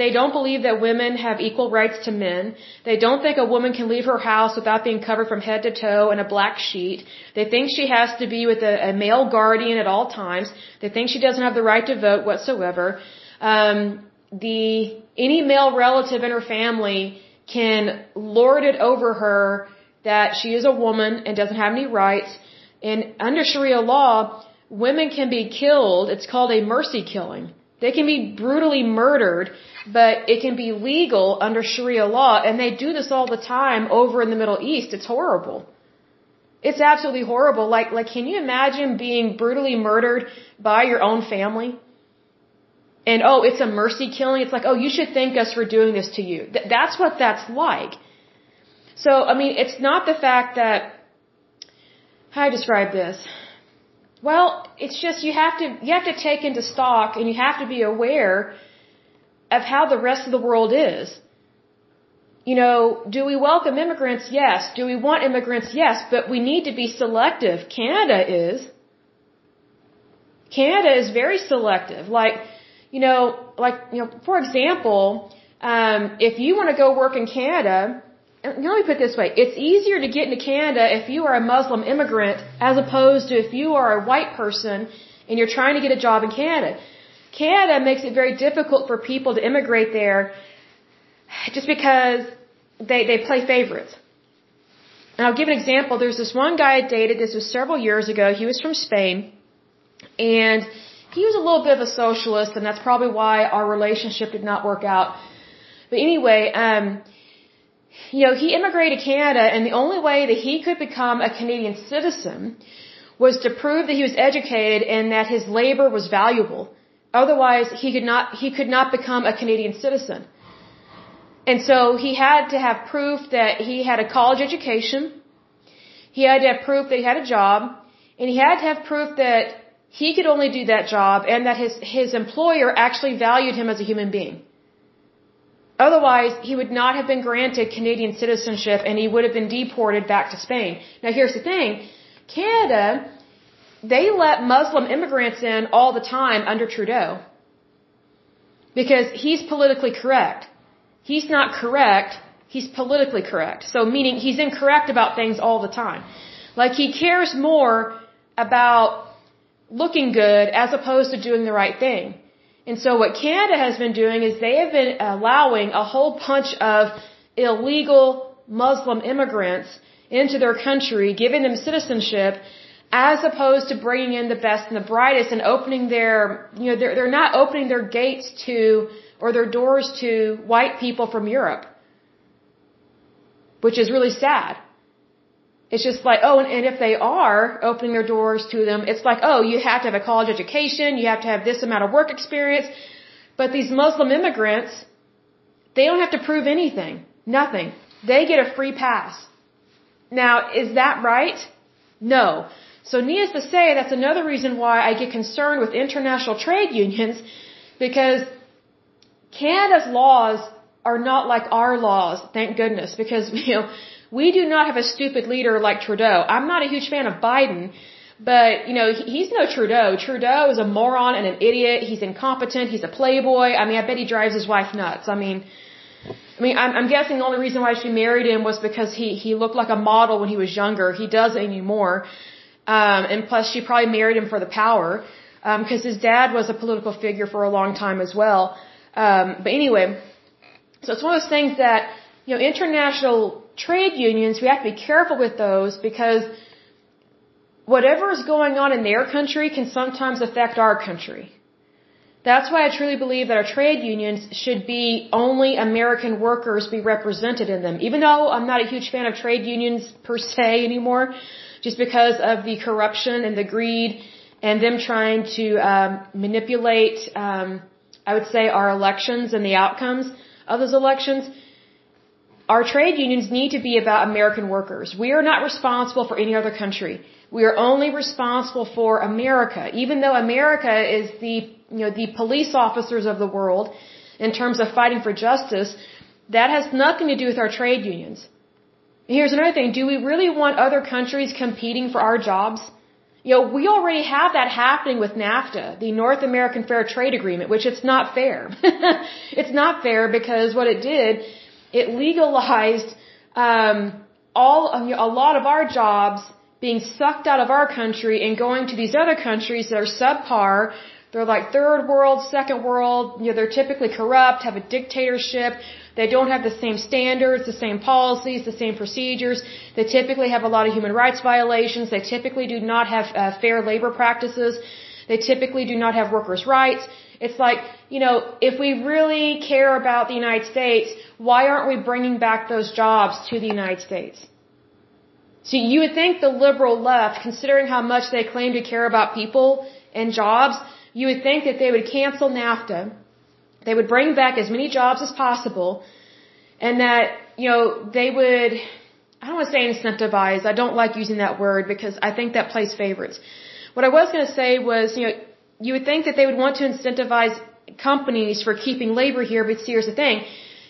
they don't believe that women have equal rights to men. They don't think a woman can leave her house without being covered from head to toe in a black sheet. They think she has to be with a, a male guardian at all times. They think she doesn't have the right to vote whatsoever. Um, the any male relative in her family can lord it over her that she is a woman and doesn't have any rights. And under Sharia law, women can be killed. It's called a mercy killing They can be brutally murdered, but it can be legal under Sharia law, and they do this all the time over in the Middle East. It's horrible. It's absolutely horrible. Like, like, can you imagine being brutally murdered by your own family? And oh, it's a mercy killing. It's like, oh, you should thank us for doing this to you. Th- that's what that's like. So, I mean, it's not the fact that, how I describe this? Well, it's just you have to, you have to take into stock and you have to be aware of how the rest of the world is. You know, do we welcome immigrants? Yes. Do we want immigrants? Yes. But we need to be selective. Canada is. Canada is very selective. Like, you know, like, you know, for example, um, if you want to go work in Canada, let me put it this way. It's easier to get into Canada if you are a Muslim immigrant as opposed to if you are a white person and you're trying to get a job in Canada. Canada makes it very difficult for people to immigrate there just because they, they play favorites. And I'll give an example. There's this one guy I dated, this was several years ago. He was from Spain. And he was a little bit of a socialist, and that's probably why our relationship did not work out. But anyway, um, you know, he immigrated to Canada, and the only way that he could become a Canadian citizen was to prove that he was educated and that his labor was valuable. Otherwise, he could not he could not become a Canadian citizen. And so he had to have proof that he had a college education. He had to have proof that he had a job, and he had to have proof that he could only do that job and that his his employer actually valued him as a human being. Otherwise, he would not have been granted Canadian citizenship and he would have been deported back to Spain. Now here's the thing. Canada, they let Muslim immigrants in all the time under Trudeau. Because he's politically correct. He's not correct, he's politically correct. So meaning he's incorrect about things all the time. Like he cares more about looking good as opposed to doing the right thing. And so what Canada has been doing is they have been allowing a whole bunch of illegal Muslim immigrants into their country, giving them citizenship, as opposed to bringing in the best and the brightest and opening their, you know, they're, they're not opening their gates to, or their doors to white people from Europe. Which is really sad. It's just like, oh, and, and if they are opening their doors to them, it's like, oh, you have to have a college education, you have to have this amount of work experience. But these Muslim immigrants, they don't have to prove anything. Nothing. They get a free pass. Now, is that right? No. So needless to say, that's another reason why I get concerned with international trade unions, because Canada's laws are not like our laws, thank goodness, because, you know, we do not have a stupid leader like Trudeau. I'm not a huge fan of Biden, but you know he's no Trudeau. Trudeau is a moron and an idiot. He's incompetent. He's a playboy. I mean, I bet he drives his wife nuts. I mean, I mean, I'm, I'm guessing the only reason why she married him was because he he looked like a model when he was younger. He doesn't anymore, um, and plus she probably married him for the power because um, his dad was a political figure for a long time as well. Um, but anyway, so it's one of those things that you know international trade unions, we have to be careful with those because whatever is going on in their country can sometimes affect our country. That's why I truly believe that our trade unions should be only American workers be represented in them. Even though I'm not a huge fan of trade unions per se anymore, just because of the corruption and the greed and them trying to um, manipulate, um, I would say, our elections and the outcomes of those elections our trade unions need to be about American workers. We are not responsible for any other country. We are only responsible for America. Even though America is the, you know, the police officers of the world in terms of fighting for justice, that has nothing to do with our trade unions. Here's another thing. Do we really want other countries competing for our jobs? You know, we already have that happening with NAFTA, the North American Fair Trade Agreement, which it's not fair. it's not fair because what it did it legalized um, all a lot of our jobs being sucked out of our country and going to these other countries that are subpar. They're like third world, second world. You know, they're typically corrupt, have a dictatorship. They don't have the same standards, the same policies, the same procedures. They typically have a lot of human rights violations. They typically do not have uh, fair labor practices. They typically do not have workers' rights. It's like, you know, if we really care about the United States, why aren't we bringing back those jobs to the United States? See, you would think the liberal left, considering how much they claim to care about people and jobs, you would think that they would cancel NAFTA, they would bring back as many jobs as possible, and that, you know, they would, I don't want to say incentivize, I don't like using that word because I think that plays favorites. What I was going to say was, you know, you would think that they would want to incentivize companies for keeping labor here, but see, here's the thing.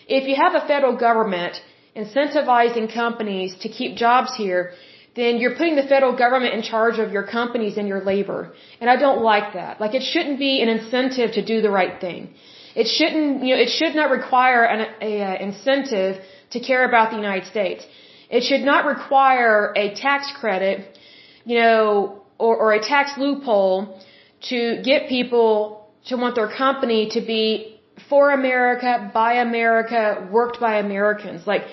If you have a federal government incentivizing companies to keep jobs here, then you're putting the federal government in charge of your companies and your labor. And I don't like that. Like it shouldn't be an incentive to do the right thing. It shouldn't, you know, it should not require an a, a incentive to care about the United States. It should not require a tax credit, you know, or, or a tax loophole to get people to want their company to be for America, by America, worked by Americans. Like,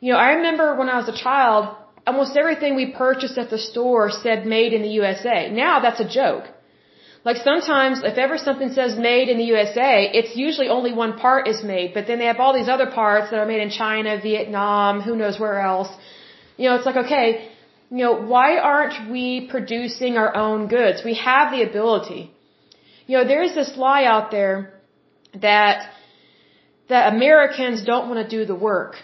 you know, I remember when I was a child, almost everything we purchased at the store said made in the USA. Now that's a joke. Like sometimes if ever something says made in the USA, it's usually only one part is made, but then they have all these other parts that are made in China, Vietnam, who knows where else. You know, it's like, okay, you know, why aren't we producing our own goods? We have the ability. You know, there's this lie out there that that Americans don't want to do the work.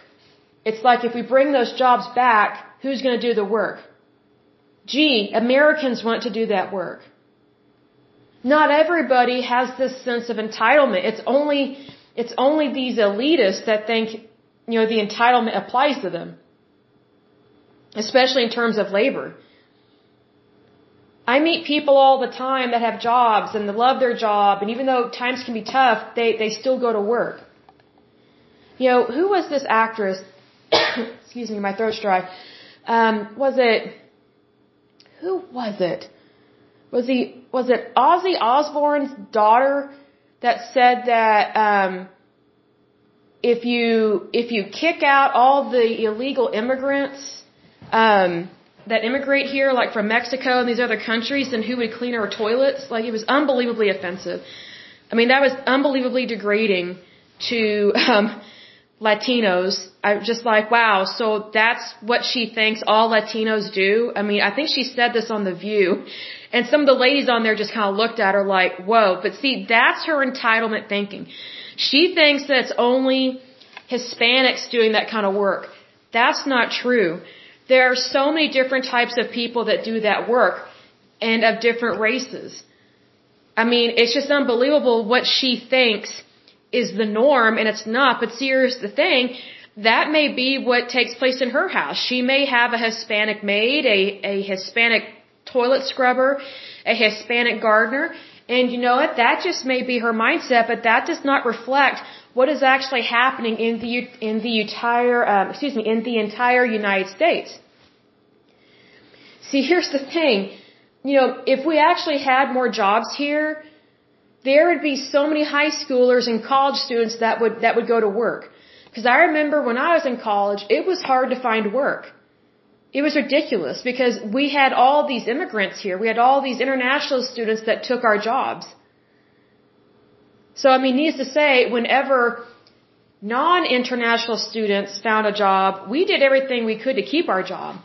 It's like if we bring those jobs back, who's going to do the work? Gee, Americans want to do that work. Not everybody has this sense of entitlement. It's only it's only these elitists that think, you know, the entitlement applies to them especially in terms of labor. I meet people all the time that have jobs and they love their job, and even though times can be tough, they, they still go to work. You know, who was this actress? Excuse me, my throat's dry. Um, was it, who was it? Was he, was it Ozzy Osbourne's daughter that said that, um, if you, if you kick out all the illegal immigrants, um, that immigrate here, like from Mexico and these other countries, and who would clean our toilets. Like it was unbelievably offensive. I mean, that was unbelievably degrading to um, Latinos. I was just like, wow. So that's what she thinks all Latinos do. I mean, I think she said this on The View, and some of the ladies on there just kind of looked at her like, whoa. But see, that's her entitlement thinking. She thinks that it's only Hispanics doing that kind of work. That's not true. There are so many different types of people that do that work and of different races. I mean, it's just unbelievable what she thinks is the norm and it's not. But see, here's the thing. That may be what takes place in her house. She may have a Hispanic maid, a, a Hispanic toilet scrubber, a Hispanic gardener, and you know what? That just may be her mindset, but that does not reflect what is actually happening in the in the entire um, excuse me in the entire United States. See, here's the thing. You know, if we actually had more jobs here, there would be so many high schoolers and college students that would that would go to work. Because I remember when I was in college, it was hard to find work. It was ridiculous because we had all these immigrants here. We had all these international students that took our jobs. So, I mean, needs to say, whenever non-international students found a job, we did everything we could to keep our job.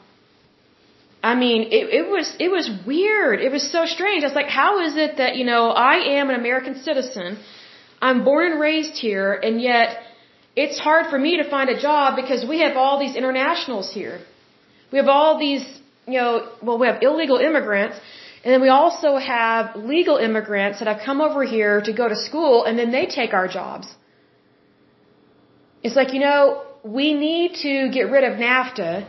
I mean, it, it was, it was weird. It was so strange. I was like, how is it that, you know, I am an American citizen, I'm born and raised here, and yet it's hard for me to find a job because we have all these internationals here. We have all these, you know, well, we have illegal immigrants, and then we also have legal immigrants that have come over here to go to school and then they take our jobs. It's like, you know, we need to get rid of NAFTA.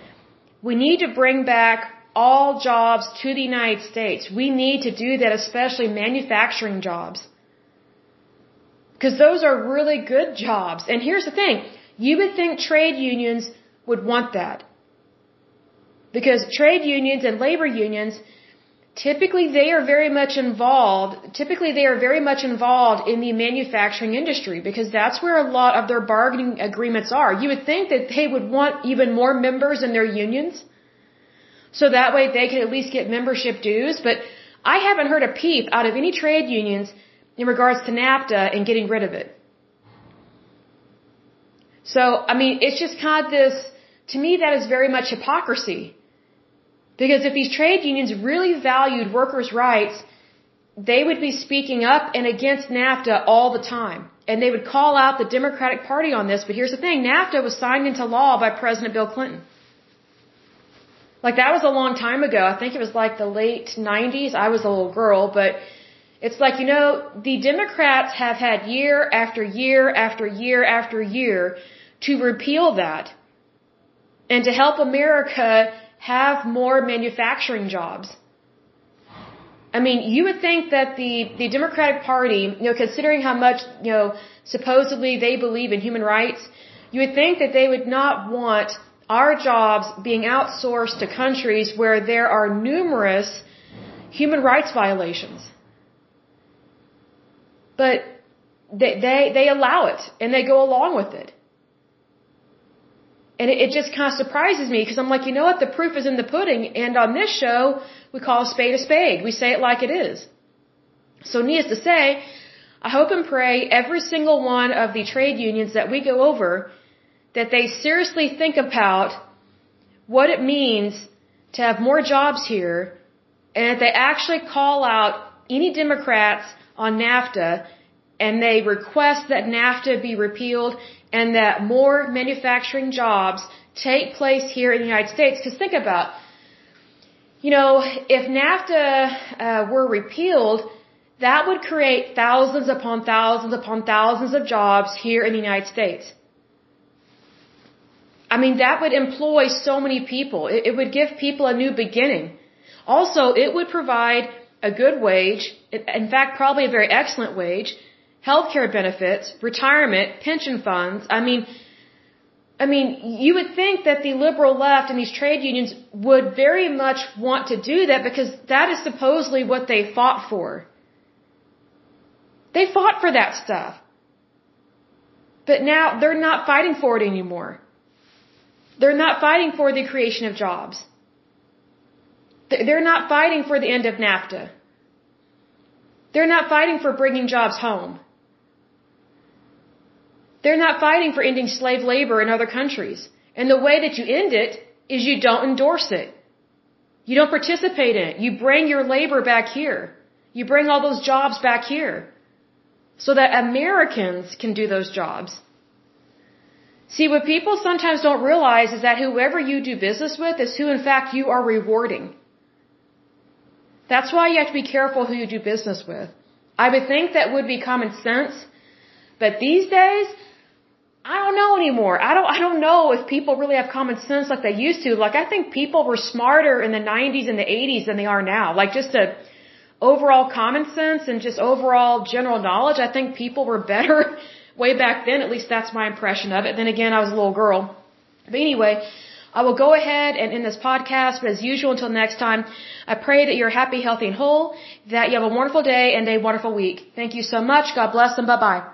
We need to bring back all jobs to the United States. We need to do that, especially manufacturing jobs. Because those are really good jobs. And here's the thing. You would think trade unions would want that. Because trade unions and labor unions typically they are very much involved typically they are very much involved in the manufacturing industry because that's where a lot of their bargaining agreements are you would think that they would want even more members in their unions so that way they could at least get membership dues but i haven't heard a peep out of any trade unions in regards to NAFTA and getting rid of it. So, I mean, it's just kind of this, to me, that is very much hypocrisy. Because if these trade unions really valued workers' rights, they would be speaking up and against NAFTA all the time. And they would call out the Democratic Party on this. But here's the thing NAFTA was signed into law by President Bill Clinton. Like that was a long time ago. I think it was like the late 90s. I was a little girl, but it's like, you know, the Democrats have had year after year after year after year to repeal that and to help America have more manufacturing jobs. I mean, you would think that the, the Democratic Party, you know, considering how much, you know, supposedly they believe in human rights, you would think that they would not want our jobs being outsourced to countries where there are numerous human rights violations. But they, they, they allow it and they go along with it. And it, it just kind of surprises me because I'm like, you know what? The proof is in the pudding. And on this show, we call a spade a spade. We say it like it is. So needless to say, I hope and pray every single one of the trade unions that we go over that they seriously think about what it means to have more jobs here and that they actually call out any Democrats on NAFTA and they request that NAFTA be repealed and that more manufacturing jobs take place here in the United States. Because think about, you know, if NAFTA uh, were repealed, that would create thousands upon thousands upon thousands of jobs here in the United States. I mean, that would employ so many people. It, it would give people a new beginning. Also, it would provide a good wage, in fact, probably a very excellent wage, healthcare benefits, retirement, pension funds. I mean, I mean, you would think that the liberal left and these trade unions would very much want to do that because that is supposedly what they fought for. They fought for that stuff. But now they're not fighting for it anymore. They're not fighting for the creation of jobs. They're not fighting for the end of NAFTA. They're not fighting for bringing jobs home. They're not fighting for ending slave labor in other countries. And the way that you end it is you don't endorse it. You don't participate in it. You bring your labor back here. You bring all those jobs back here. So that Americans can do those jobs. See, what people sometimes don't realize is that whoever you do business with is who in fact you are rewarding. That's why you have to be careful who you do business with. I would think that would be common sense, but these days, I don't know anymore. I don't I don't know if people really have common sense like they used to. Like I think people were smarter in the 90s and the 80s than they are now. Like just a overall common sense and just overall general knowledge, I think people were better way back then. At least that's my impression of it. Then again, I was a little girl. But anyway, I will go ahead and end this podcast, but as usual, until next time, I pray that you're happy, healthy, and whole, that you have a wonderful day and a wonderful week. Thank you so much. God bless and bye bye.